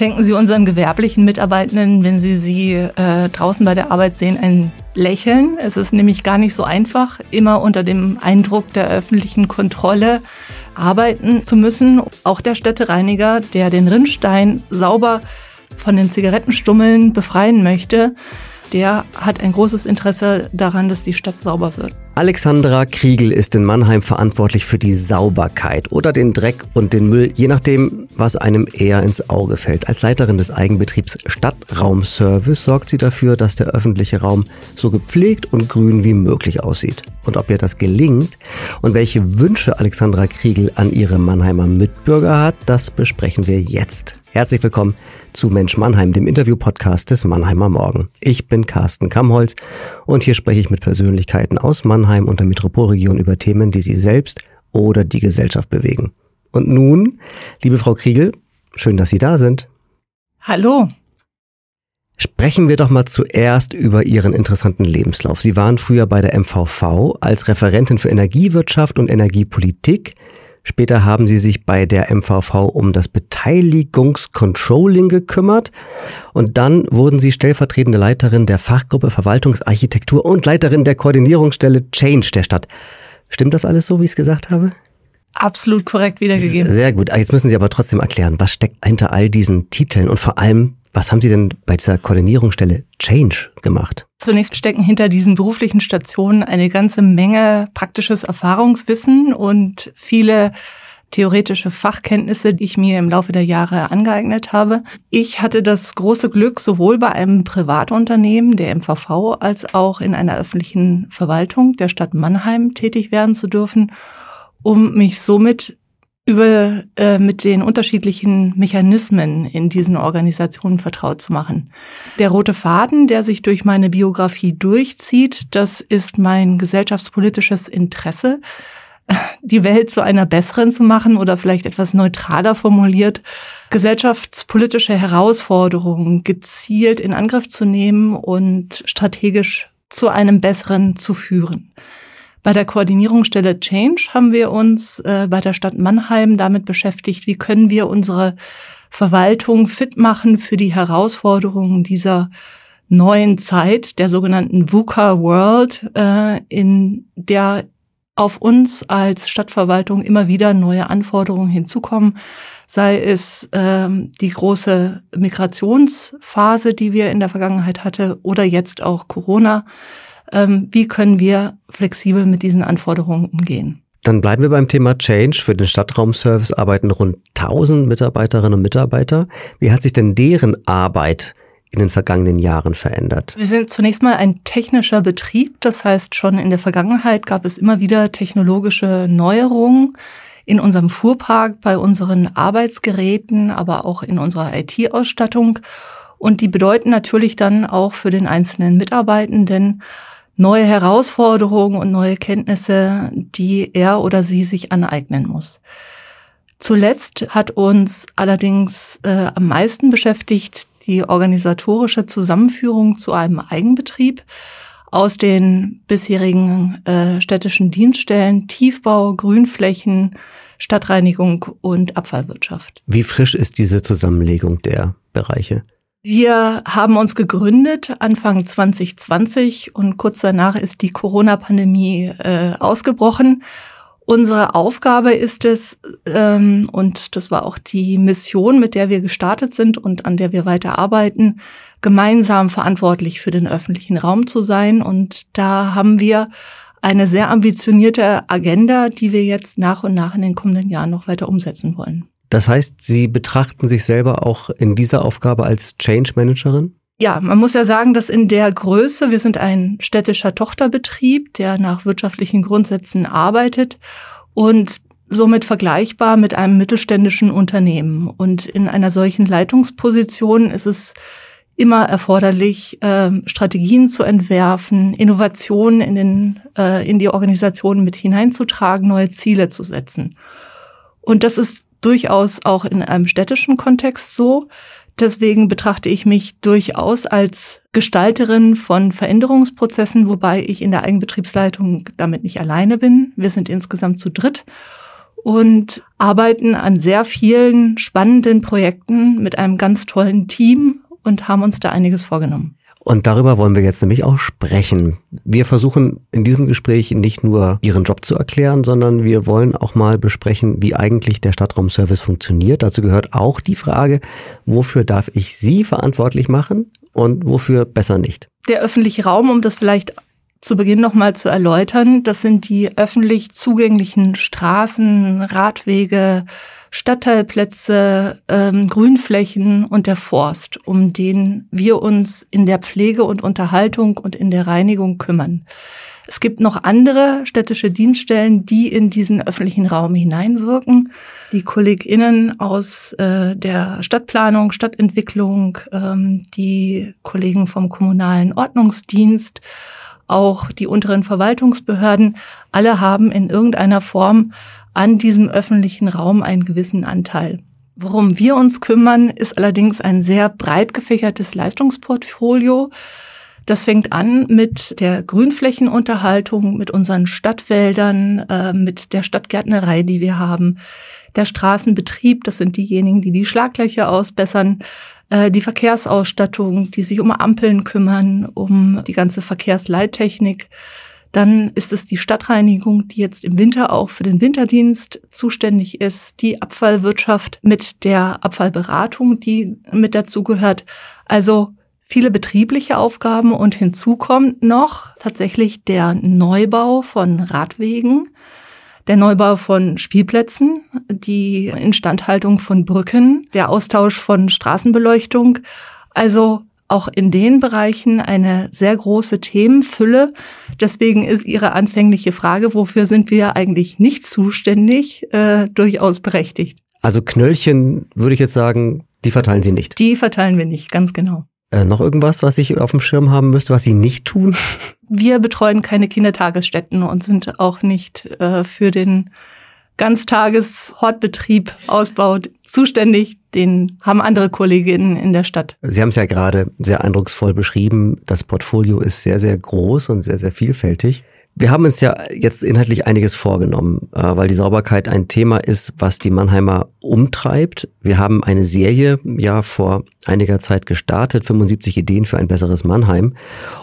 Schenken Sie unseren gewerblichen Mitarbeitenden, wenn Sie sie äh, draußen bei der Arbeit sehen, ein Lächeln. Es ist nämlich gar nicht so einfach, immer unter dem Eindruck der öffentlichen Kontrolle arbeiten zu müssen. Auch der Städtereiniger, der den Rinnstein sauber von den Zigarettenstummeln befreien möchte, der hat ein großes Interesse daran, dass die Stadt sauber wird. Alexandra Kriegel ist in Mannheim verantwortlich für die Sauberkeit oder den Dreck und den Müll, je nachdem, was einem eher ins Auge fällt. Als Leiterin des Eigenbetriebs Stadtraumservice sorgt sie dafür, dass der öffentliche Raum so gepflegt und grün wie möglich aussieht. Und ob ihr das gelingt und welche Wünsche Alexandra Kriegel an ihre Mannheimer Mitbürger hat, das besprechen wir jetzt. Herzlich willkommen zu Mensch Mannheim, dem Interview-Podcast des Mannheimer Morgen. Ich bin Carsten Kamholz und hier spreche ich mit Persönlichkeiten aus Mannheim und der Metropolregion über Themen, die sie selbst oder die Gesellschaft bewegen. Und nun, liebe Frau Kriegel, schön, dass Sie da sind. Hallo. Sprechen wir doch mal zuerst über Ihren interessanten Lebenslauf. Sie waren früher bei der MVV als Referentin für Energiewirtschaft und Energiepolitik Später haben sie sich bei der MVV um das Beteiligungscontrolling gekümmert und dann wurden sie stellvertretende Leiterin der Fachgruppe Verwaltungsarchitektur und Leiterin der Koordinierungsstelle Change der Stadt. Stimmt das alles so, wie ich es gesagt habe? Absolut korrekt wiedergegeben. Sehr gut. Jetzt müssen Sie aber trotzdem erklären, was steckt hinter all diesen Titeln und vor allem, was haben Sie denn bei dieser Koordinierungsstelle Change gemacht? Zunächst stecken hinter diesen beruflichen Stationen eine ganze Menge praktisches Erfahrungswissen und viele theoretische Fachkenntnisse, die ich mir im Laufe der Jahre angeeignet habe. Ich hatte das große Glück, sowohl bei einem Privatunternehmen, der MVV, als auch in einer öffentlichen Verwaltung der Stadt Mannheim tätig werden zu dürfen, um mich somit über äh, mit den unterschiedlichen Mechanismen in diesen Organisationen vertraut zu machen. Der rote Faden, der sich durch meine Biografie durchzieht, das ist mein gesellschaftspolitisches Interesse, die Welt zu einer besseren zu machen oder vielleicht etwas neutraler formuliert, gesellschaftspolitische Herausforderungen gezielt in Angriff zu nehmen und strategisch zu einem besseren zu führen. Bei der Koordinierungsstelle Change haben wir uns äh, bei der Stadt Mannheim damit beschäftigt, wie können wir unsere Verwaltung fit machen für die Herausforderungen dieser neuen Zeit, der sogenannten VUCA World, äh, in der auf uns als Stadtverwaltung immer wieder neue Anforderungen hinzukommen, sei es ähm, die große Migrationsphase, die wir in der Vergangenheit hatte, oder jetzt auch Corona wie können wir flexibel mit diesen Anforderungen umgehen. Dann bleiben wir beim Thema Change. Für den Stadtraumservice arbeiten rund 1000 Mitarbeiterinnen und Mitarbeiter. Wie hat sich denn deren Arbeit in den vergangenen Jahren verändert? Wir sind zunächst mal ein technischer Betrieb. Das heißt, schon in der Vergangenheit gab es immer wieder technologische Neuerungen in unserem Fuhrpark, bei unseren Arbeitsgeräten, aber auch in unserer IT-Ausstattung. Und die bedeuten natürlich dann auch für den einzelnen Mitarbeitenden neue Herausforderungen und neue Kenntnisse, die er oder sie sich aneignen muss. Zuletzt hat uns allerdings äh, am meisten beschäftigt die organisatorische Zusammenführung zu einem Eigenbetrieb aus den bisherigen äh, städtischen Dienststellen Tiefbau, Grünflächen, Stadtreinigung und Abfallwirtschaft. Wie frisch ist diese Zusammenlegung der Bereiche? Wir haben uns gegründet Anfang 2020 und kurz danach ist die Corona-Pandemie äh, ausgebrochen. Unsere Aufgabe ist es, ähm, und das war auch die Mission, mit der wir gestartet sind und an der wir weiter arbeiten, gemeinsam verantwortlich für den öffentlichen Raum zu sein. Und da haben wir eine sehr ambitionierte Agenda, die wir jetzt nach und nach in den kommenden Jahren noch weiter umsetzen wollen. Das heißt, Sie betrachten sich selber auch in dieser Aufgabe als Change Managerin? Ja, man muss ja sagen, dass in der Größe, wir sind ein städtischer Tochterbetrieb, der nach wirtschaftlichen Grundsätzen arbeitet und somit vergleichbar mit einem mittelständischen Unternehmen. Und in einer solchen Leitungsposition ist es immer erforderlich, äh, Strategien zu entwerfen, Innovationen in, den, äh, in die Organisation mit hineinzutragen, neue Ziele zu setzen. Und das ist durchaus auch in einem städtischen Kontext so. Deswegen betrachte ich mich durchaus als Gestalterin von Veränderungsprozessen, wobei ich in der Eigenbetriebsleitung damit nicht alleine bin. Wir sind insgesamt zu dritt. und arbeiten an sehr vielen spannenden Projekten mit einem ganz tollen Team und haben uns da einiges vorgenommen. Und darüber wollen wir jetzt nämlich auch sprechen. Wir versuchen in diesem Gespräch nicht nur Ihren Job zu erklären, sondern wir wollen auch mal besprechen, wie eigentlich der Stadtraumservice funktioniert. Dazu gehört auch die Frage, wofür darf ich Sie verantwortlich machen und wofür besser nicht? Der öffentliche Raum, um das vielleicht zu Beginn nochmal zu erläutern, das sind die öffentlich zugänglichen Straßen, Radwege, Stadtteilplätze, ähm, Grünflächen und der Forst, um den wir uns in der Pflege und Unterhaltung und in der Reinigung kümmern. Es gibt noch andere städtische Dienststellen, die in diesen öffentlichen Raum hineinwirken. Die KollegInnen aus äh, der Stadtplanung, Stadtentwicklung, ähm, die Kollegen vom kommunalen Ordnungsdienst, auch die unteren Verwaltungsbehörden, alle haben in irgendeiner Form an diesem öffentlichen Raum einen gewissen Anteil. Worum wir uns kümmern, ist allerdings ein sehr breit gefächertes Leistungsportfolio. Das fängt an mit der Grünflächenunterhaltung, mit unseren Stadtwäldern, äh, mit der Stadtgärtnerei, die wir haben, der Straßenbetrieb, das sind diejenigen, die die Schlaglöcher ausbessern, äh, die Verkehrsausstattung, die sich um Ampeln kümmern, um die ganze Verkehrsleittechnik. Dann ist es die Stadtreinigung, die jetzt im Winter auch für den Winterdienst zuständig ist, die Abfallwirtschaft mit der Abfallberatung, die mit dazugehört. Also viele betriebliche Aufgaben und hinzu kommt noch tatsächlich der Neubau von Radwegen, der Neubau von Spielplätzen, die Instandhaltung von Brücken, der Austausch von Straßenbeleuchtung. Also auch in den Bereichen eine sehr große Themenfülle. Deswegen ist Ihre anfängliche Frage, wofür sind wir eigentlich nicht zuständig, äh, durchaus berechtigt. Also Knöllchen würde ich jetzt sagen, die verteilen Sie nicht. Die verteilen wir nicht, ganz genau. Äh, noch irgendwas, was ich auf dem Schirm haben müsste, was Sie nicht tun? Wir betreuen keine Kindertagesstätten und sind auch nicht äh, für den Ganztageshortbetrieb, Ausbau zuständig. Den haben andere Kolleginnen in der Stadt. Sie haben es ja gerade sehr eindrucksvoll beschrieben. Das Portfolio ist sehr, sehr groß und sehr, sehr vielfältig. Wir haben uns ja jetzt inhaltlich einiges vorgenommen, äh, weil die Sauberkeit ein Thema ist, was die Mannheimer umtreibt. Wir haben eine Serie ja vor einiger Zeit gestartet, 75 Ideen für ein besseres Mannheim.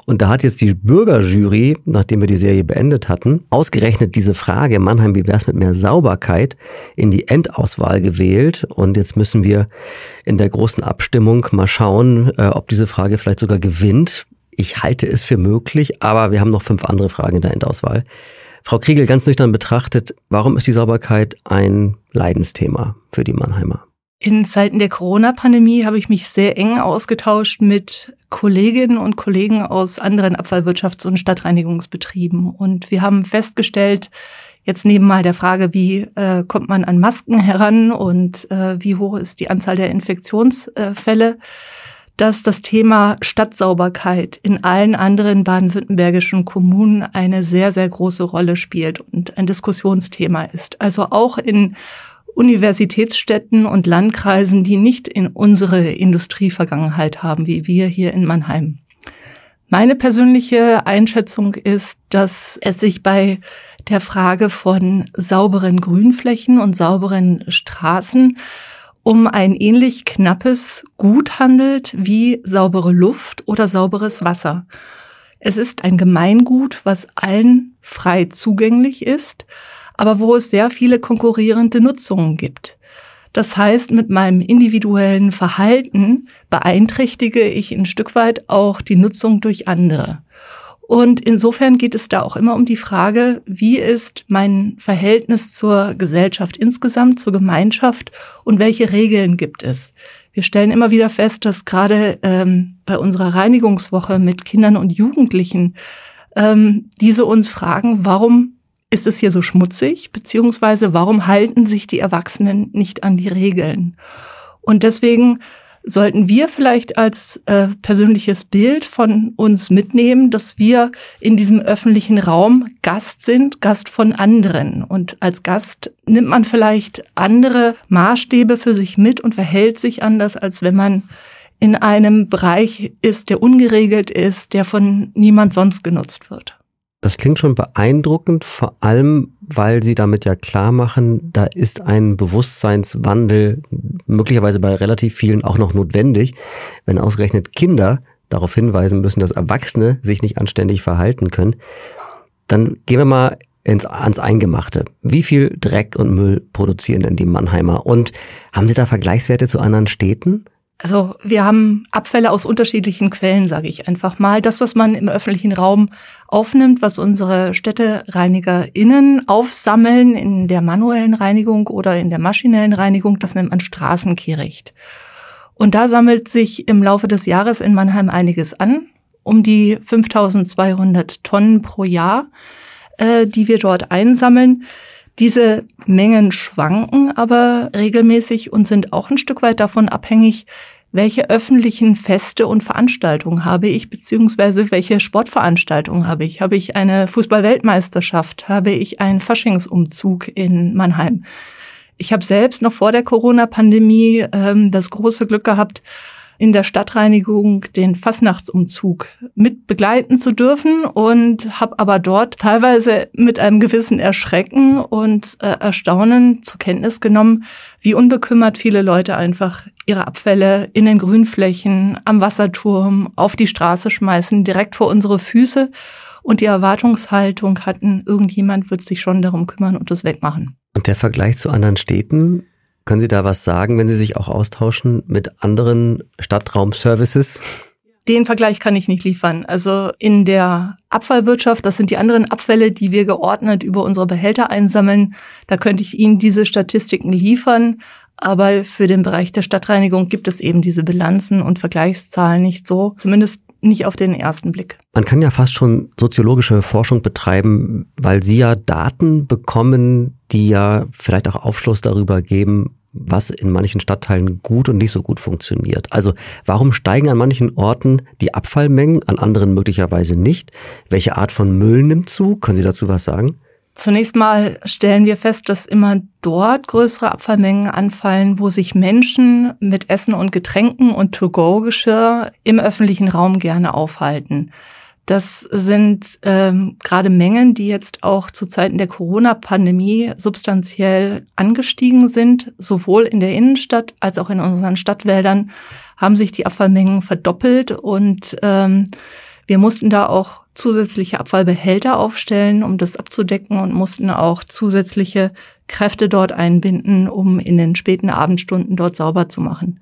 Und da hat jetzt die Bürgerjury, nachdem wir die Serie beendet hatten, ausgerechnet diese Frage, Mannheim, wie wär's mit mehr Sauberkeit, in die Endauswahl gewählt. Und jetzt müssen wir in der großen Abstimmung mal schauen, äh, ob diese Frage vielleicht sogar gewinnt. Ich halte es für möglich, aber wir haben noch fünf andere Fragen in der Endauswahl. Frau Kriegel, ganz nüchtern betrachtet, warum ist die Sauberkeit ein Leidensthema für die Mannheimer? In Zeiten der Corona-Pandemie habe ich mich sehr eng ausgetauscht mit Kolleginnen und Kollegen aus anderen Abfallwirtschafts- und Stadtreinigungsbetrieben. Und wir haben festgestellt, jetzt neben mal der Frage, wie äh, kommt man an Masken heran und äh, wie hoch ist die Anzahl der Infektionsfälle, dass das Thema Stadtsauberkeit in allen anderen baden-württembergischen Kommunen eine sehr, sehr große Rolle spielt und ein Diskussionsthema ist. Also auch in Universitätsstädten und Landkreisen, die nicht in unsere Industrievergangenheit haben, wie wir hier in Mannheim. Meine persönliche Einschätzung ist, dass es sich bei der Frage von sauberen Grünflächen und sauberen Straßen um ein ähnlich knappes Gut handelt wie saubere Luft oder sauberes Wasser. Es ist ein Gemeingut, was allen frei zugänglich ist, aber wo es sehr viele konkurrierende Nutzungen gibt. Das heißt, mit meinem individuellen Verhalten beeinträchtige ich ein Stück weit auch die Nutzung durch andere. Und insofern geht es da auch immer um die Frage, wie ist mein Verhältnis zur Gesellschaft insgesamt, zur Gemeinschaft und welche Regeln gibt es? Wir stellen immer wieder fest, dass gerade ähm, bei unserer Reinigungswoche mit Kindern und Jugendlichen ähm, diese uns fragen, warum ist es hier so schmutzig, beziehungsweise warum halten sich die Erwachsenen nicht an die Regeln? Und deswegen sollten wir vielleicht als äh, persönliches Bild von uns mitnehmen, dass wir in diesem öffentlichen Raum Gast sind, Gast von anderen. Und als Gast nimmt man vielleicht andere Maßstäbe für sich mit und verhält sich anders, als wenn man in einem Bereich ist, der ungeregelt ist, der von niemand sonst genutzt wird. Das klingt schon beeindruckend, vor allem, weil Sie damit ja klar machen, da ist ein Bewusstseinswandel möglicherweise bei relativ vielen auch noch notwendig, wenn ausgerechnet Kinder darauf hinweisen müssen, dass Erwachsene sich nicht anständig verhalten können. Dann gehen wir mal ins, ans Eingemachte. Wie viel Dreck und Müll produzieren denn die Mannheimer? Und haben Sie da Vergleichswerte zu anderen Städten? Also wir haben Abfälle aus unterschiedlichen Quellen, sage ich einfach mal. Das, was man im öffentlichen Raum aufnimmt, was unsere StädtereinigerInnen aufsammeln in der manuellen Reinigung oder in der maschinellen Reinigung, das nennt man Straßenkehricht. Und da sammelt sich im Laufe des Jahres in Mannheim einiges an, um die 5200 Tonnen pro Jahr, äh, die wir dort einsammeln. Diese Mengen schwanken aber regelmäßig und sind auch ein Stück weit davon abhängig, welche öffentlichen Feste und Veranstaltungen habe ich, beziehungsweise welche Sportveranstaltungen habe ich. Habe ich eine Fußballweltmeisterschaft? Habe ich einen Faschingsumzug in Mannheim? Ich habe selbst noch vor der Corona-Pandemie ähm, das große Glück gehabt, in der Stadtreinigung den Fastnachtsumzug mit begleiten zu dürfen und habe aber dort teilweise mit einem gewissen Erschrecken und äh, Erstaunen zur Kenntnis genommen, wie unbekümmert viele Leute einfach ihre Abfälle in den Grünflächen, am Wasserturm, auf die Straße schmeißen, direkt vor unsere Füße und die Erwartungshaltung hatten, irgendjemand wird sich schon darum kümmern und das wegmachen. Und der Vergleich zu anderen Städten, können Sie da was sagen, wenn Sie sich auch austauschen mit anderen Stadtraumservices? Den Vergleich kann ich nicht liefern. Also in der Abfallwirtschaft, das sind die anderen Abfälle, die wir geordnet über unsere Behälter einsammeln. Da könnte ich Ihnen diese Statistiken liefern. Aber für den Bereich der Stadtreinigung gibt es eben diese Bilanzen und Vergleichszahlen nicht so. Zumindest nicht auf den ersten Blick. Man kann ja fast schon soziologische Forschung betreiben, weil Sie ja Daten bekommen, die ja vielleicht auch Aufschluss darüber geben, was in manchen Stadtteilen gut und nicht so gut funktioniert. Also warum steigen an manchen Orten die Abfallmengen, an anderen möglicherweise nicht? Welche Art von Müll nimmt zu? Können Sie dazu was sagen? Zunächst mal stellen wir fest, dass immer dort größere Abfallmengen anfallen, wo sich Menschen mit Essen und Getränken und To-Go-Geschirr im öffentlichen Raum gerne aufhalten. Das sind ähm, gerade Mengen, die jetzt auch zu Zeiten der Corona-Pandemie substanziell angestiegen sind. Sowohl in der Innenstadt als auch in unseren Stadtwäldern haben sich die Abfallmengen verdoppelt und ähm, wir mussten da auch zusätzliche Abfallbehälter aufstellen, um das abzudecken und mussten auch zusätzliche Kräfte dort einbinden, um in den späten Abendstunden dort sauber zu machen.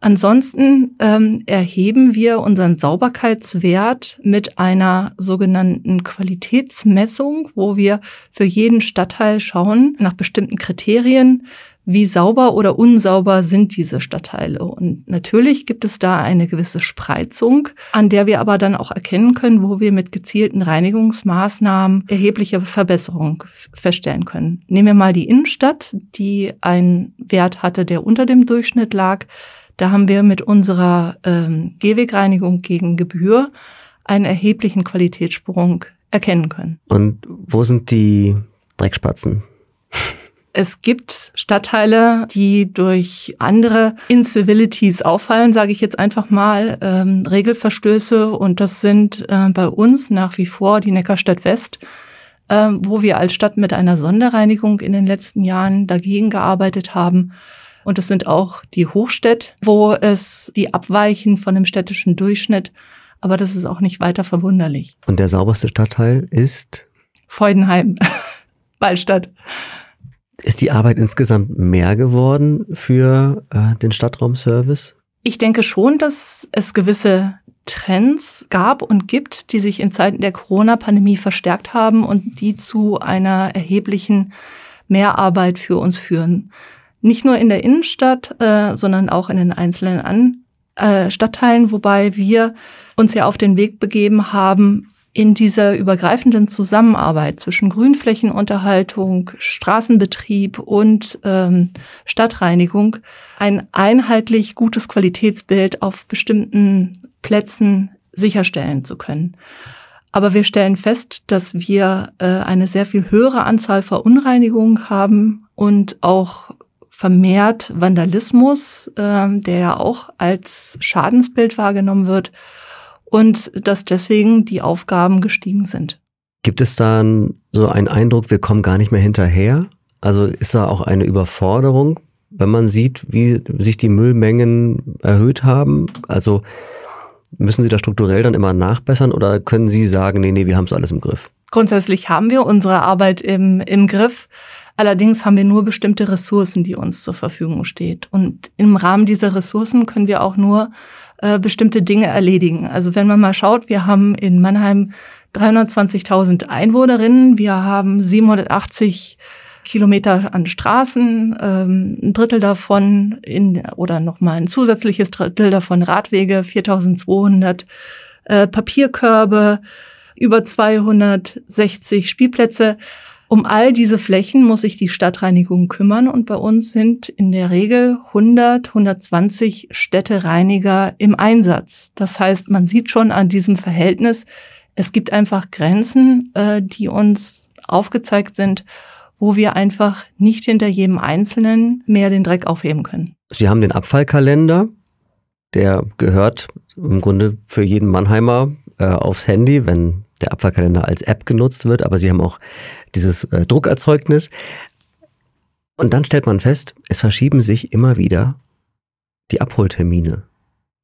Ansonsten ähm, erheben wir unseren Sauberkeitswert mit einer sogenannten Qualitätsmessung, wo wir für jeden Stadtteil schauen nach bestimmten Kriterien, wie sauber oder unsauber sind diese Stadtteile. Und natürlich gibt es da eine gewisse Spreizung, an der wir aber dann auch erkennen können, wo wir mit gezielten Reinigungsmaßnahmen erhebliche Verbesserung feststellen können. Nehmen wir mal die Innenstadt, die einen Wert hatte, der unter dem Durchschnitt lag. Da haben wir mit unserer ähm, Gehwegreinigung gegen Gebühr einen erheblichen Qualitätssprung erkennen können. Und wo sind die Dreckspatzen? Es gibt Stadtteile, die durch andere Incivilities auffallen, sage ich jetzt einfach mal, ähm, Regelverstöße. Und das sind äh, bei uns nach wie vor die Neckarstadt West, äh, wo wir als Stadt mit einer Sonderreinigung in den letzten Jahren dagegen gearbeitet haben und es sind auch die Hochstädt, wo es die abweichen von dem städtischen Durchschnitt. Aber das ist auch nicht weiter verwunderlich. Und der sauberste Stadtteil ist? Freudenheim, Waldstadt. Ist die Arbeit insgesamt mehr geworden für äh, den Stadtraumservice? Ich denke schon, dass es gewisse Trends gab und gibt, die sich in Zeiten der Corona-Pandemie verstärkt haben und die zu einer erheblichen Mehrarbeit für uns führen. Nicht nur in der Innenstadt, äh, sondern auch in den einzelnen An äh, Stadtteilen, wobei wir uns ja auf den Weg begeben haben, in dieser übergreifenden Zusammenarbeit zwischen Grünflächenunterhaltung, Straßenbetrieb und ähm, Stadtreinigung ein einheitlich gutes Qualitätsbild auf bestimmten Plätzen sicherstellen zu können. Aber wir stellen fest, dass wir äh, eine sehr viel höhere Anzahl Verunreinigungen haben und auch vermehrt Vandalismus, äh, der ja auch als Schadensbild wahrgenommen wird und dass deswegen die Aufgaben gestiegen sind. Gibt es dann so einen Eindruck, wir kommen gar nicht mehr hinterher? Also ist da auch eine Überforderung, wenn man sieht, wie sich die Müllmengen erhöht haben? Also müssen Sie da strukturell dann immer nachbessern oder können Sie sagen, nee, nee, wir haben es alles im Griff? Grundsätzlich haben wir unsere Arbeit im, im Griff. Allerdings haben wir nur bestimmte Ressourcen, die uns zur Verfügung steht. Und im Rahmen dieser Ressourcen können wir auch nur äh, bestimmte Dinge erledigen. Also wenn man mal schaut, wir haben in Mannheim 320.000 Einwohnerinnen, wir haben 780 Kilometer an Straßen, ähm, ein Drittel davon in, oder nochmal ein zusätzliches Drittel davon Radwege, 4200 äh, Papierkörbe, über 260 Spielplätze. Um all diese Flächen muss sich die Stadtreinigung kümmern und bei uns sind in der Regel 100, 120 Städtereiniger im Einsatz. Das heißt, man sieht schon an diesem Verhältnis, es gibt einfach Grenzen, äh, die uns aufgezeigt sind, wo wir einfach nicht hinter jedem Einzelnen mehr den Dreck aufheben können. Sie haben den Abfallkalender, der gehört im Grunde für jeden Mannheimer äh, aufs Handy, wenn der Abfallkalender als App genutzt wird, aber sie haben auch dieses äh, Druckerzeugnis. Und dann stellt man fest, es verschieben sich immer wieder die Abholtermine.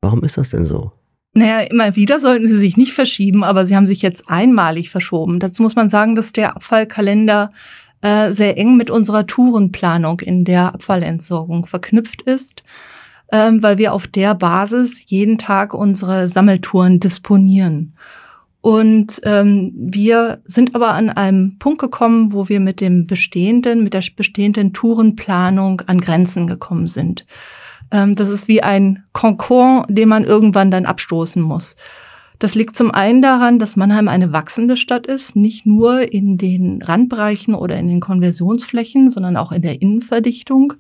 Warum ist das denn so? Naja, immer wieder sollten sie sich nicht verschieben, aber sie haben sich jetzt einmalig verschoben. Dazu muss man sagen, dass der Abfallkalender äh, sehr eng mit unserer Tourenplanung in der Abfallentsorgung verknüpft ist, ähm, weil wir auf der Basis jeden Tag unsere Sammeltouren disponieren. Und ähm, wir sind aber an einem Punkt gekommen, wo wir mit dem bestehenden, mit der bestehenden Tourenplanung an Grenzen gekommen sind. Ähm, das ist wie ein Konkord, den man irgendwann dann abstoßen muss. Das liegt zum einen daran, dass Mannheim eine wachsende Stadt ist, nicht nur in den Randbereichen oder in den Konversionsflächen, sondern auch in der Innenverdichtung.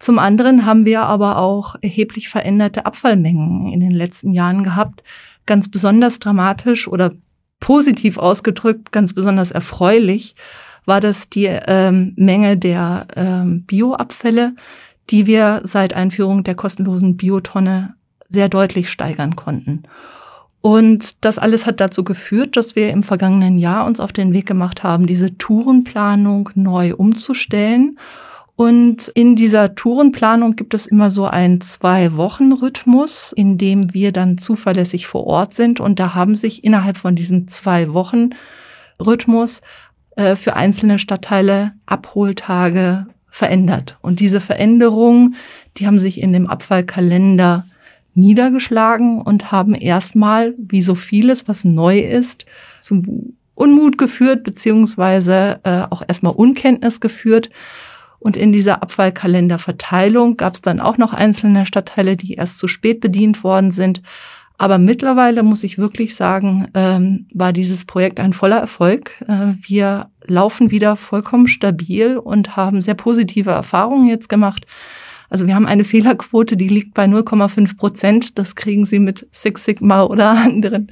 Zum anderen haben wir aber auch erheblich veränderte Abfallmengen in den letzten Jahren gehabt, ganz besonders dramatisch oder positiv ausgedrückt, ganz besonders erfreulich, war das die ähm, Menge der ähm, Bioabfälle, die wir seit Einführung der kostenlosen Biotonne sehr deutlich steigern konnten. Und das alles hat dazu geführt, dass wir im vergangenen Jahr uns auf den Weg gemacht haben, diese Tourenplanung neu umzustellen und in dieser Tourenplanung gibt es immer so einen Zwei-Wochen-Rhythmus, in dem wir dann zuverlässig vor Ort sind. Und da haben sich innerhalb von diesem Zwei-Wochen-Rhythmus äh, für einzelne Stadtteile Abholtage verändert. Und diese Veränderungen, die haben sich in dem Abfallkalender niedergeschlagen und haben erstmal, wie so vieles, was neu ist, zum Unmut geführt, beziehungsweise äh, auch erstmal Unkenntnis geführt. Und in dieser Abfallkalenderverteilung gab es dann auch noch einzelne Stadtteile, die erst zu spät bedient worden sind. Aber mittlerweile muss ich wirklich sagen, ähm, war dieses Projekt ein voller Erfolg. Äh, wir laufen wieder vollkommen stabil und haben sehr positive Erfahrungen jetzt gemacht. Also wir haben eine Fehlerquote, die liegt bei 0,5 Prozent. Das kriegen Sie mit Six Sigma oder anderen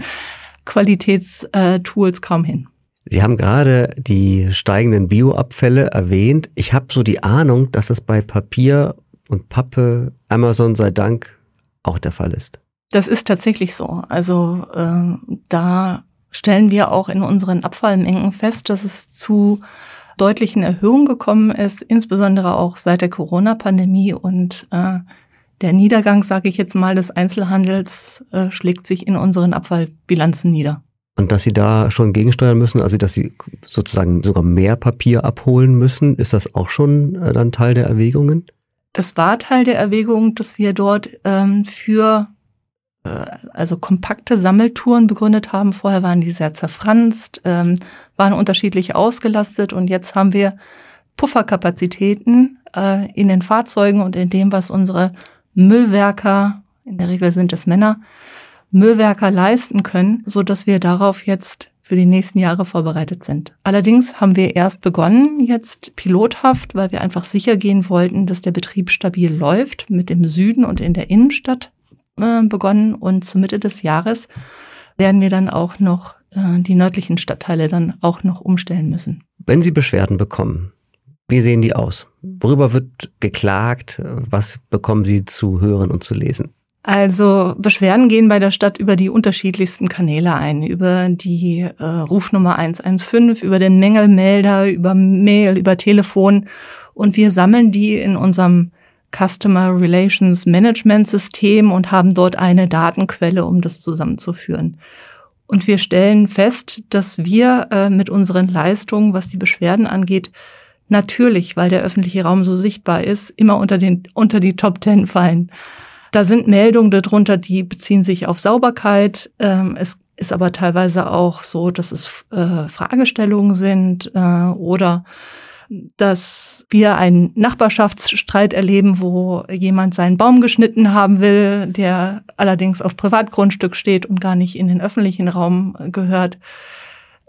Qualitätstools kaum hin. Sie haben gerade die steigenden Bioabfälle erwähnt. Ich habe so die Ahnung, dass das bei Papier und Pappe, Amazon sei Dank, auch der Fall ist. Das ist tatsächlich so. Also äh, da stellen wir auch in unseren Abfallmengen fest, dass es zu deutlichen Erhöhungen gekommen ist, insbesondere auch seit der Corona-Pandemie und äh, der Niedergang, sage ich jetzt mal, des Einzelhandels äh, schlägt sich in unseren Abfallbilanzen nieder. Und dass Sie da schon gegensteuern müssen, also dass Sie sozusagen sogar mehr Papier abholen müssen, ist das auch schon äh, dann Teil der Erwägungen? Das war Teil der Erwägung, dass wir dort ähm, für äh, also kompakte Sammeltouren begründet haben. Vorher waren die sehr zerfranst, ähm, waren unterschiedlich ausgelastet und jetzt haben wir Pufferkapazitäten äh, in den Fahrzeugen und in dem, was unsere Müllwerker, in der Regel sind es Männer, Müllwerker leisten können, so dass wir darauf jetzt für die nächsten Jahre vorbereitet sind. Allerdings haben wir erst begonnen, jetzt pilothaft, weil wir einfach sicher gehen wollten, dass der Betrieb stabil läuft, mit dem Süden und in der Innenstadt äh, begonnen und zur Mitte des Jahres werden wir dann auch noch äh, die nördlichen Stadtteile dann auch noch umstellen müssen. Wenn Sie Beschwerden bekommen, wie sehen die aus? Worüber wird geklagt? Was bekommen Sie zu hören und zu lesen? Also Beschwerden gehen bei der Stadt über die unterschiedlichsten Kanäle ein, über die äh, Rufnummer 115, über den Mängelmelder, über Mail, über Telefon und wir sammeln die in unserem Customer Relations Management System und haben dort eine Datenquelle, um das zusammenzuführen. Und wir stellen fest, dass wir äh, mit unseren Leistungen, was die Beschwerden angeht, natürlich, weil der öffentliche Raum so sichtbar ist, immer unter den unter die Top Ten fallen. Da sind Meldungen darunter, die beziehen sich auf Sauberkeit. Ähm, es ist aber teilweise auch so, dass es äh, Fragestellungen sind äh, oder dass wir einen Nachbarschaftsstreit erleben, wo jemand seinen Baum geschnitten haben will, der allerdings auf Privatgrundstück steht und gar nicht in den öffentlichen Raum gehört.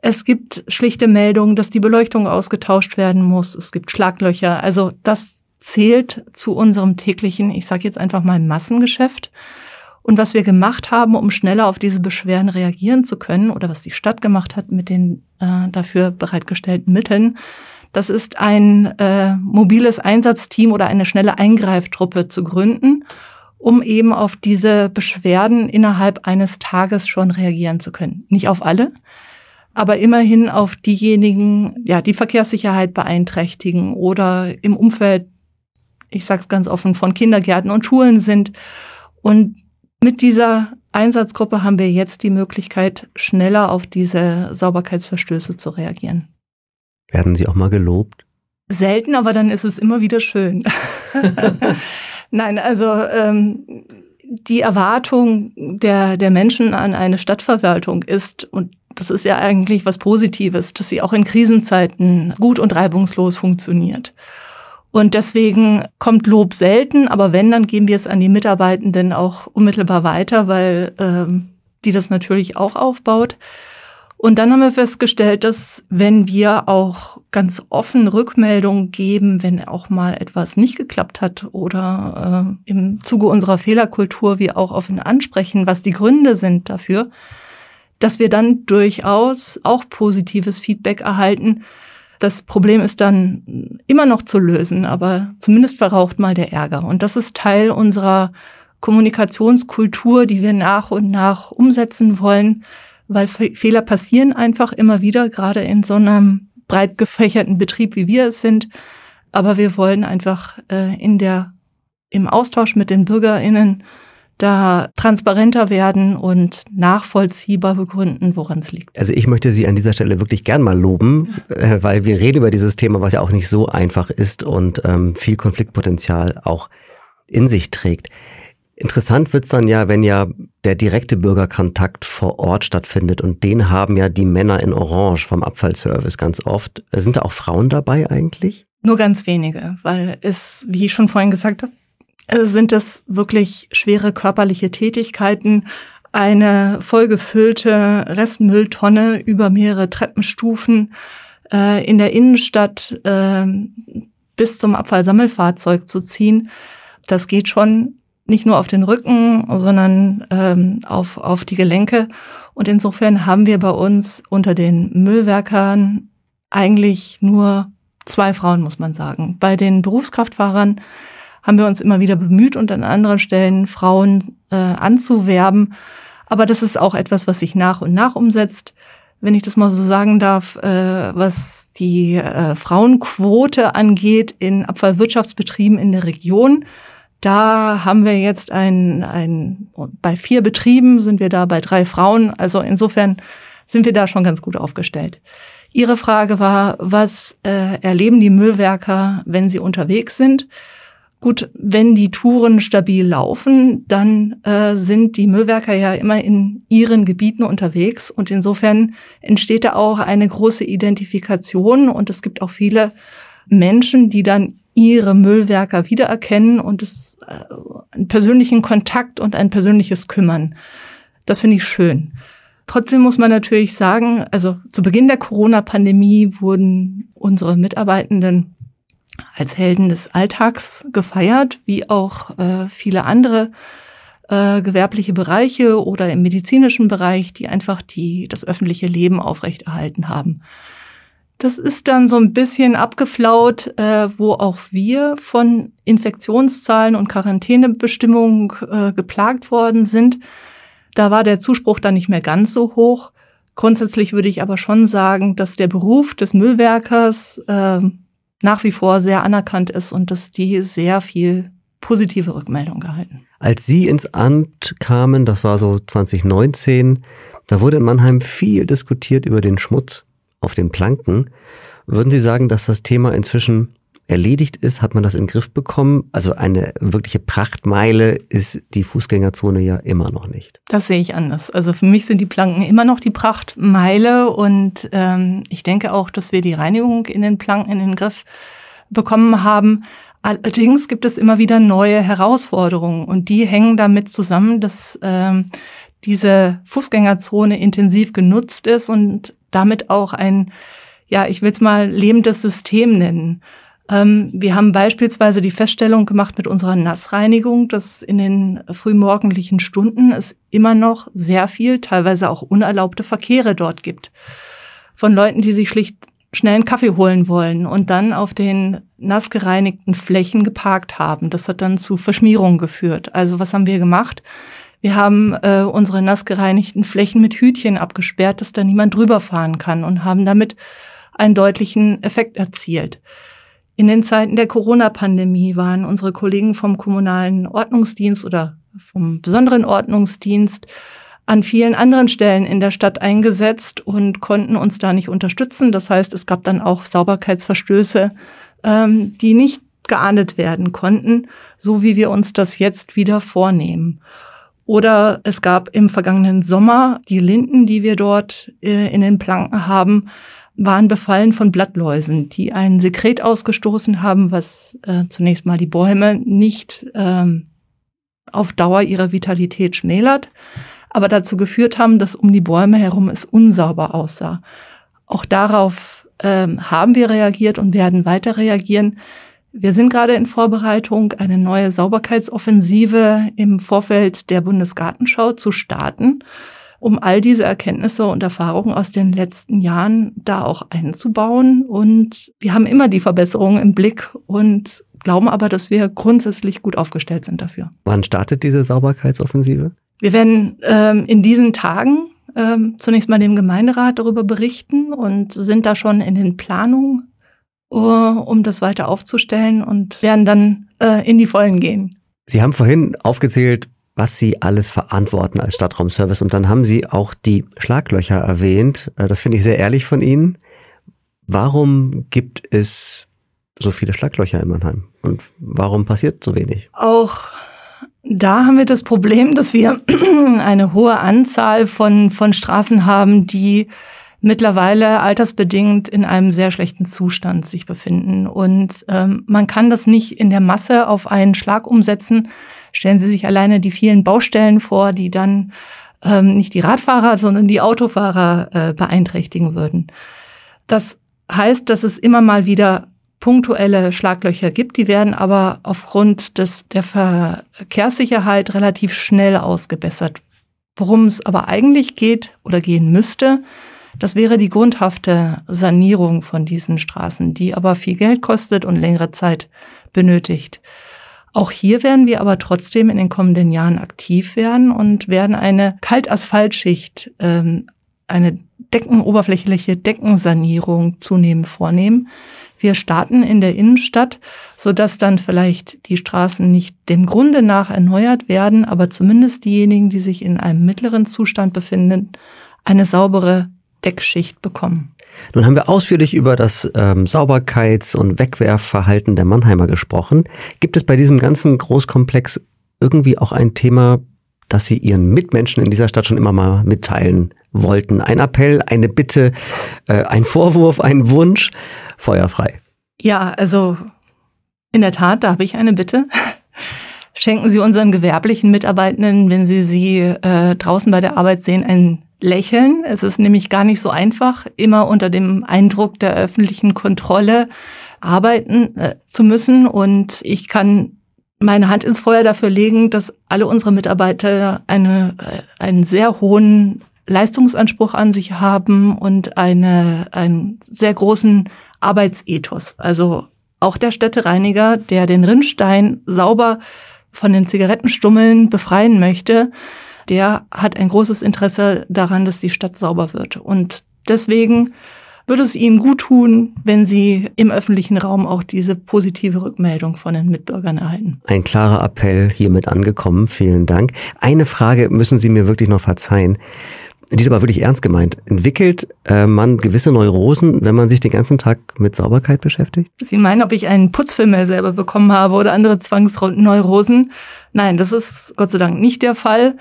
Es gibt schlichte Meldungen, dass die Beleuchtung ausgetauscht werden muss. Es gibt Schlaglöcher. Also das zählt zu unserem täglichen, ich sage jetzt einfach mal Massengeschäft. Und was wir gemacht haben, um schneller auf diese Beschwerden reagieren zu können, oder was die Stadt gemacht hat mit den äh, dafür bereitgestellten Mitteln, das ist ein äh, mobiles Einsatzteam oder eine schnelle Eingreiftruppe zu gründen, um eben auf diese Beschwerden innerhalb eines Tages schon reagieren zu können. Nicht auf alle, aber immerhin auf diejenigen, ja, die Verkehrssicherheit beeinträchtigen oder im Umfeld, ich sage es ganz offen, von Kindergärten und Schulen sind. Und mit dieser Einsatzgruppe haben wir jetzt die Möglichkeit, schneller auf diese Sauberkeitsverstöße zu reagieren. Werden Sie auch mal gelobt? Selten, aber dann ist es immer wieder schön. Nein, also ähm, die Erwartung der, der Menschen an eine Stadtverwaltung ist, und das ist ja eigentlich was Positives, dass sie auch in Krisenzeiten gut und reibungslos funktioniert. Und deswegen kommt Lob selten, aber wenn, dann geben wir es an die Mitarbeitenden auch unmittelbar weiter, weil ähm, die das natürlich auch aufbaut. Und dann haben wir festgestellt, dass wenn wir auch ganz offen Rückmeldungen geben, wenn auch mal etwas nicht geklappt hat oder äh, im Zuge unserer Fehlerkultur wir auch offen ansprechen, was die Gründe sind dafür, dass wir dann durchaus auch positives Feedback erhalten. Das Problem ist dann immer noch zu lösen, aber zumindest verraucht mal der Ärger. Und das ist Teil unserer Kommunikationskultur, die wir nach und nach umsetzen wollen weil Fehler passieren einfach immer wieder, gerade in so einem breit gefächerten Betrieb, wie wir es sind. Aber wir wollen einfach äh, in der, im Austausch mit den BürgerInnen da transparenter werden und nachvollziehbar begründen, woran es liegt. Also ich möchte Sie an dieser Stelle wirklich gern mal loben, äh, weil wir reden über dieses Thema, was ja auch nicht so einfach ist und ähm, viel Konfliktpotenzial auch in sich trägt. Interessant wird's dann ja, wenn ja der direkte Bürgerkontakt vor Ort stattfindet und den haben ja die Männer in Orange vom Abfallservice ganz oft. Sind da auch Frauen dabei eigentlich? Nur ganz wenige, weil es, wie ich schon vorhin gesagt habe, sind es wirklich schwere körperliche Tätigkeiten, eine vollgefüllte Restmülltonne über mehrere Treppenstufen äh, in der Innenstadt äh, bis zum Abfallsammelfahrzeug zu ziehen. Das geht schon nicht nur auf den Rücken, sondern ähm, auf, auf die Gelenke. Und insofern haben wir bei uns unter den Müllwerkern eigentlich nur zwei Frauen, muss man sagen. Bei den Berufskraftfahrern haben wir uns immer wieder bemüht und an anderen Stellen Frauen äh, anzuwerben. Aber das ist auch etwas, was sich nach und nach umsetzt. Wenn ich das mal so sagen darf, äh, was die äh, Frauenquote angeht in Abfallwirtschaftsbetrieben in der Region, da haben wir jetzt ein, ein, bei vier Betrieben sind wir da bei drei Frauen. Also insofern sind wir da schon ganz gut aufgestellt. Ihre Frage war, was äh, erleben die Müllwerker, wenn sie unterwegs sind? Gut, wenn die Touren stabil laufen, dann äh, sind die Müllwerker ja immer in ihren Gebieten unterwegs und insofern entsteht da auch eine große Identifikation und es gibt auch viele Menschen, die dann ihre Müllwerker wiedererkennen und es äh, einen persönlichen Kontakt und ein persönliches Kümmern. Das finde ich schön. Trotzdem muss man natürlich sagen, also zu Beginn der Corona-Pandemie wurden unsere Mitarbeitenden als Helden des Alltags gefeiert, wie auch äh, viele andere äh, gewerbliche Bereiche oder im medizinischen Bereich, die einfach die, das öffentliche Leben aufrechterhalten haben. Das ist dann so ein bisschen abgeflaut, äh, wo auch wir von Infektionszahlen und Quarantänebestimmungen äh, geplagt worden sind. Da war der Zuspruch dann nicht mehr ganz so hoch. Grundsätzlich würde ich aber schon sagen, dass der Beruf des Müllwerkers äh, nach wie vor sehr anerkannt ist und dass die sehr viel positive Rückmeldung erhalten. Als Sie ins Amt kamen, das war so 2019, da wurde in Mannheim viel diskutiert über den Schmutz auf den Planken. Würden Sie sagen, dass das Thema inzwischen erledigt ist? Hat man das in den Griff bekommen? Also eine wirkliche Prachtmeile ist die Fußgängerzone ja immer noch nicht. Das sehe ich anders. Also für mich sind die Planken immer noch die Prachtmeile und ähm, ich denke auch, dass wir die Reinigung in den Planken in den Griff bekommen haben. Allerdings gibt es immer wieder neue Herausforderungen und die hängen damit zusammen, dass ähm, diese Fußgängerzone intensiv genutzt ist und damit auch ein, ja, ich will es mal lebendes System nennen. Ähm, wir haben beispielsweise die Feststellung gemacht mit unserer Nassreinigung, dass in den frühmorgendlichen Stunden es immer noch sehr viel, teilweise auch unerlaubte Verkehre dort gibt. Von Leuten, die sich schlicht schnell einen Kaffee holen wollen und dann auf den nass gereinigten Flächen geparkt haben. Das hat dann zu Verschmierungen geführt. Also was haben wir gemacht? Wir haben äh, unsere nass gereinigten Flächen mit Hütchen abgesperrt, dass da niemand drüber fahren kann und haben damit einen deutlichen Effekt erzielt. In den Zeiten der Corona-Pandemie waren unsere Kollegen vom kommunalen Ordnungsdienst oder vom besonderen Ordnungsdienst an vielen anderen Stellen in der Stadt eingesetzt und konnten uns da nicht unterstützen. Das heißt, es gab dann auch Sauberkeitsverstöße, ähm, die nicht geahndet werden konnten, so wie wir uns das jetzt wieder vornehmen. Oder es gab im vergangenen Sommer die Linden, die wir dort äh, in den Planken haben, waren befallen von Blattläusen, die ein Sekret ausgestoßen haben, was äh, zunächst mal die Bäume nicht ähm, auf Dauer ihrer Vitalität schmälert, aber dazu geführt haben, dass um die Bäume herum es unsauber aussah. Auch darauf ähm, haben wir reagiert und werden weiter reagieren. Wir sind gerade in Vorbereitung, eine neue Sauberkeitsoffensive im Vorfeld der Bundesgartenschau zu starten, um all diese Erkenntnisse und Erfahrungen aus den letzten Jahren da auch einzubauen. Und wir haben immer die Verbesserungen im Blick und glauben aber, dass wir grundsätzlich gut aufgestellt sind dafür. Wann startet diese Sauberkeitsoffensive? Wir werden ähm, in diesen Tagen ähm, zunächst mal dem Gemeinderat darüber berichten und sind da schon in den Planungen um das weiter aufzustellen und werden dann äh, in die Vollen gehen. Sie haben vorhin aufgezählt, was Sie alles verantworten als Stadtraumservice und dann haben Sie auch die Schlaglöcher erwähnt. Äh, das finde ich sehr ehrlich von Ihnen. Warum gibt es so viele Schlaglöcher in Mannheim und warum passiert so wenig? Auch da haben wir das Problem, dass wir eine hohe Anzahl von, von Straßen haben, die mittlerweile altersbedingt in einem sehr schlechten Zustand sich befinden. Und ähm, man kann das nicht in der Masse auf einen Schlag umsetzen. Stellen Sie sich alleine die vielen Baustellen vor, die dann ähm, nicht die Radfahrer, sondern die Autofahrer äh, beeinträchtigen würden. Das heißt, dass es immer mal wieder punktuelle Schlaglöcher gibt, die werden aber aufgrund des, der Verkehrssicherheit relativ schnell ausgebessert. Worum es aber eigentlich geht oder gehen müsste, das wäre die grundhafte Sanierung von diesen Straßen, die aber viel Geld kostet und längere Zeit benötigt. Auch hier werden wir aber trotzdem in den kommenden Jahren aktiv werden und werden eine Kaltasphaltschicht, ähm, eine deckenoberflächliche Deckensanierung zunehmend vornehmen. Wir starten in der Innenstadt, sodass dann vielleicht die Straßen nicht dem Grunde nach erneuert werden, aber zumindest diejenigen, die sich in einem mittleren Zustand befinden, eine saubere Deckschicht bekommen. Nun haben wir ausführlich über das ähm, Sauberkeits- und Wegwerfverhalten der Mannheimer gesprochen. Gibt es bei diesem ganzen Großkomplex irgendwie auch ein Thema, das Sie Ihren Mitmenschen in dieser Stadt schon immer mal mitteilen wollten? Ein Appell, eine Bitte, äh, ein Vorwurf, ein Wunsch? Feuerfrei. Ja, also in der Tat, da habe ich eine Bitte. Schenken Sie unseren gewerblichen Mitarbeitenden, wenn Sie sie äh, draußen bei der Arbeit sehen, ein lächeln. Es ist nämlich gar nicht so einfach, immer unter dem Eindruck der öffentlichen Kontrolle arbeiten äh, zu müssen. Und ich kann meine Hand ins Feuer dafür legen, dass alle unsere Mitarbeiter eine, äh, einen sehr hohen Leistungsanspruch an sich haben und eine, einen sehr großen Arbeitsethos. Also auch der Städtereiniger, der den Rinnstein sauber von den Zigarettenstummeln befreien möchte, der hat ein großes Interesse daran, dass die Stadt sauber wird. Und deswegen würde es Ihnen gut tun, wenn Sie im öffentlichen Raum auch diese positive Rückmeldung von den Mitbürgern erhalten. Ein klarer Appell hiermit angekommen. Vielen Dank. Eine Frage müssen Sie mir wirklich noch verzeihen. Die ist aber wirklich ernst gemeint. Entwickelt äh, man gewisse Neurosen, wenn man sich den ganzen Tag mit Sauberkeit beschäftigt? Sie meinen, ob ich einen Putzfilm selber bekommen habe oder andere Zwangsneurosen? Nein, das ist Gott sei Dank nicht der Fall.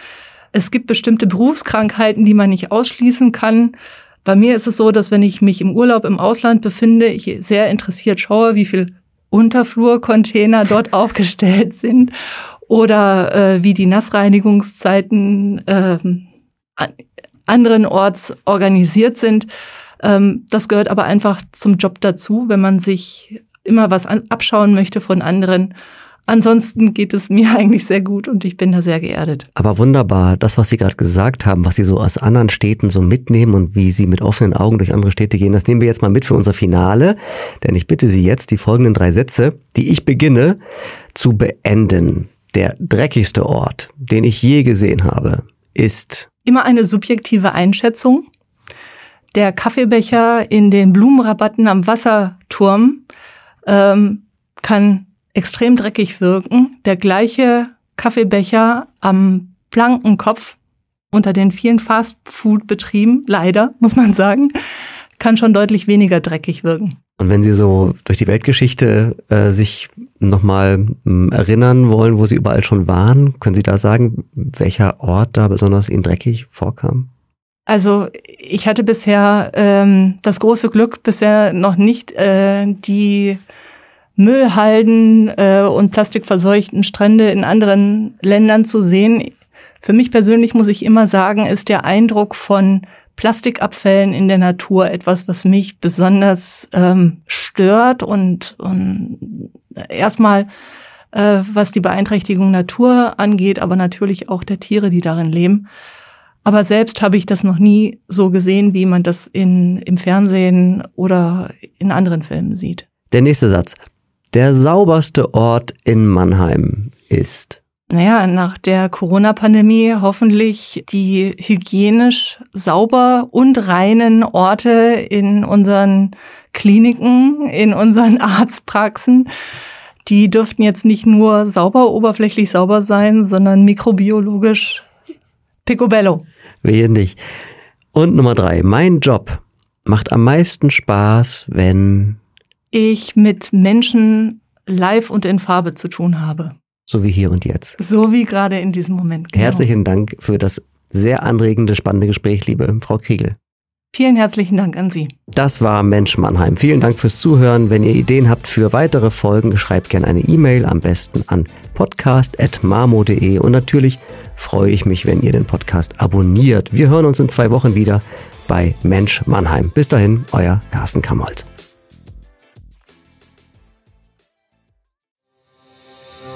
Es gibt bestimmte Berufskrankheiten, die man nicht ausschließen kann. Bei mir ist es so, dass wenn ich mich im Urlaub im Ausland befinde, ich sehr interessiert schaue, wie viel Unterflurcontainer dort aufgestellt sind oder äh, wie die Nassreinigungszeiten äh, anderen Orts organisiert sind. Ähm, das gehört aber einfach zum Job dazu, wenn man sich immer was an, abschauen möchte von anderen. Ansonsten geht es mir eigentlich sehr gut und ich bin da sehr geerdet. Aber wunderbar, das, was Sie gerade gesagt haben, was Sie so aus anderen Städten so mitnehmen und wie Sie mit offenen Augen durch andere Städte gehen, das nehmen wir jetzt mal mit für unser Finale. Denn ich bitte Sie jetzt, die folgenden drei Sätze, die ich beginne, zu beenden. Der dreckigste Ort, den ich je gesehen habe, ist immer eine subjektive Einschätzung. Der Kaffeebecher in den Blumenrabatten am Wasserturm ähm, kann extrem dreckig wirken. Der gleiche Kaffeebecher am Plankenkopf unter den vielen Fastfood-Betrieben, leider, muss man sagen, kann schon deutlich weniger dreckig wirken. Und wenn Sie so durch die Weltgeschichte äh, sich nochmal ähm, erinnern wollen, wo Sie überall schon waren, können Sie da sagen, welcher Ort da besonders Ihnen dreckig vorkam? Also ich hatte bisher ähm, das große Glück, bisher noch nicht äh, die Müllhalden äh, und plastikverseuchten Strände in anderen Ländern zu sehen. Für mich persönlich muss ich immer sagen, ist der Eindruck von Plastikabfällen in der Natur etwas, was mich besonders ähm, stört und, und erstmal äh, was die Beeinträchtigung Natur angeht, aber natürlich auch der Tiere, die darin leben. Aber selbst habe ich das noch nie so gesehen, wie man das in, im Fernsehen oder in anderen Filmen sieht. Der nächste Satz. Der sauberste Ort in Mannheim ist naja, nach der Corona-Pandemie hoffentlich die hygienisch sauber und reinen Orte in unseren Kliniken, in unseren Arztpraxen. Die dürften jetzt nicht nur sauber, oberflächlich sauber sein, sondern mikrobiologisch picobello. Wehe nicht. Und Nummer drei, mein Job macht am meisten Spaß, wenn ich mit Menschen live und in Farbe zu tun habe. So wie hier und jetzt. So wie gerade in diesem Moment. Genau. Herzlichen Dank für das sehr anregende, spannende Gespräch, liebe Frau Kriegel. Vielen herzlichen Dank an Sie. Das war Mensch Mannheim. Vielen Dank fürs Zuhören. Wenn ihr Ideen habt für weitere Folgen, schreibt gerne eine E-Mail, am besten an podcast.marmo.de. Und natürlich freue ich mich, wenn ihr den Podcast abonniert. Wir hören uns in zwei Wochen wieder bei Mensch Mannheim. Bis dahin, euer Carsten Kamholz.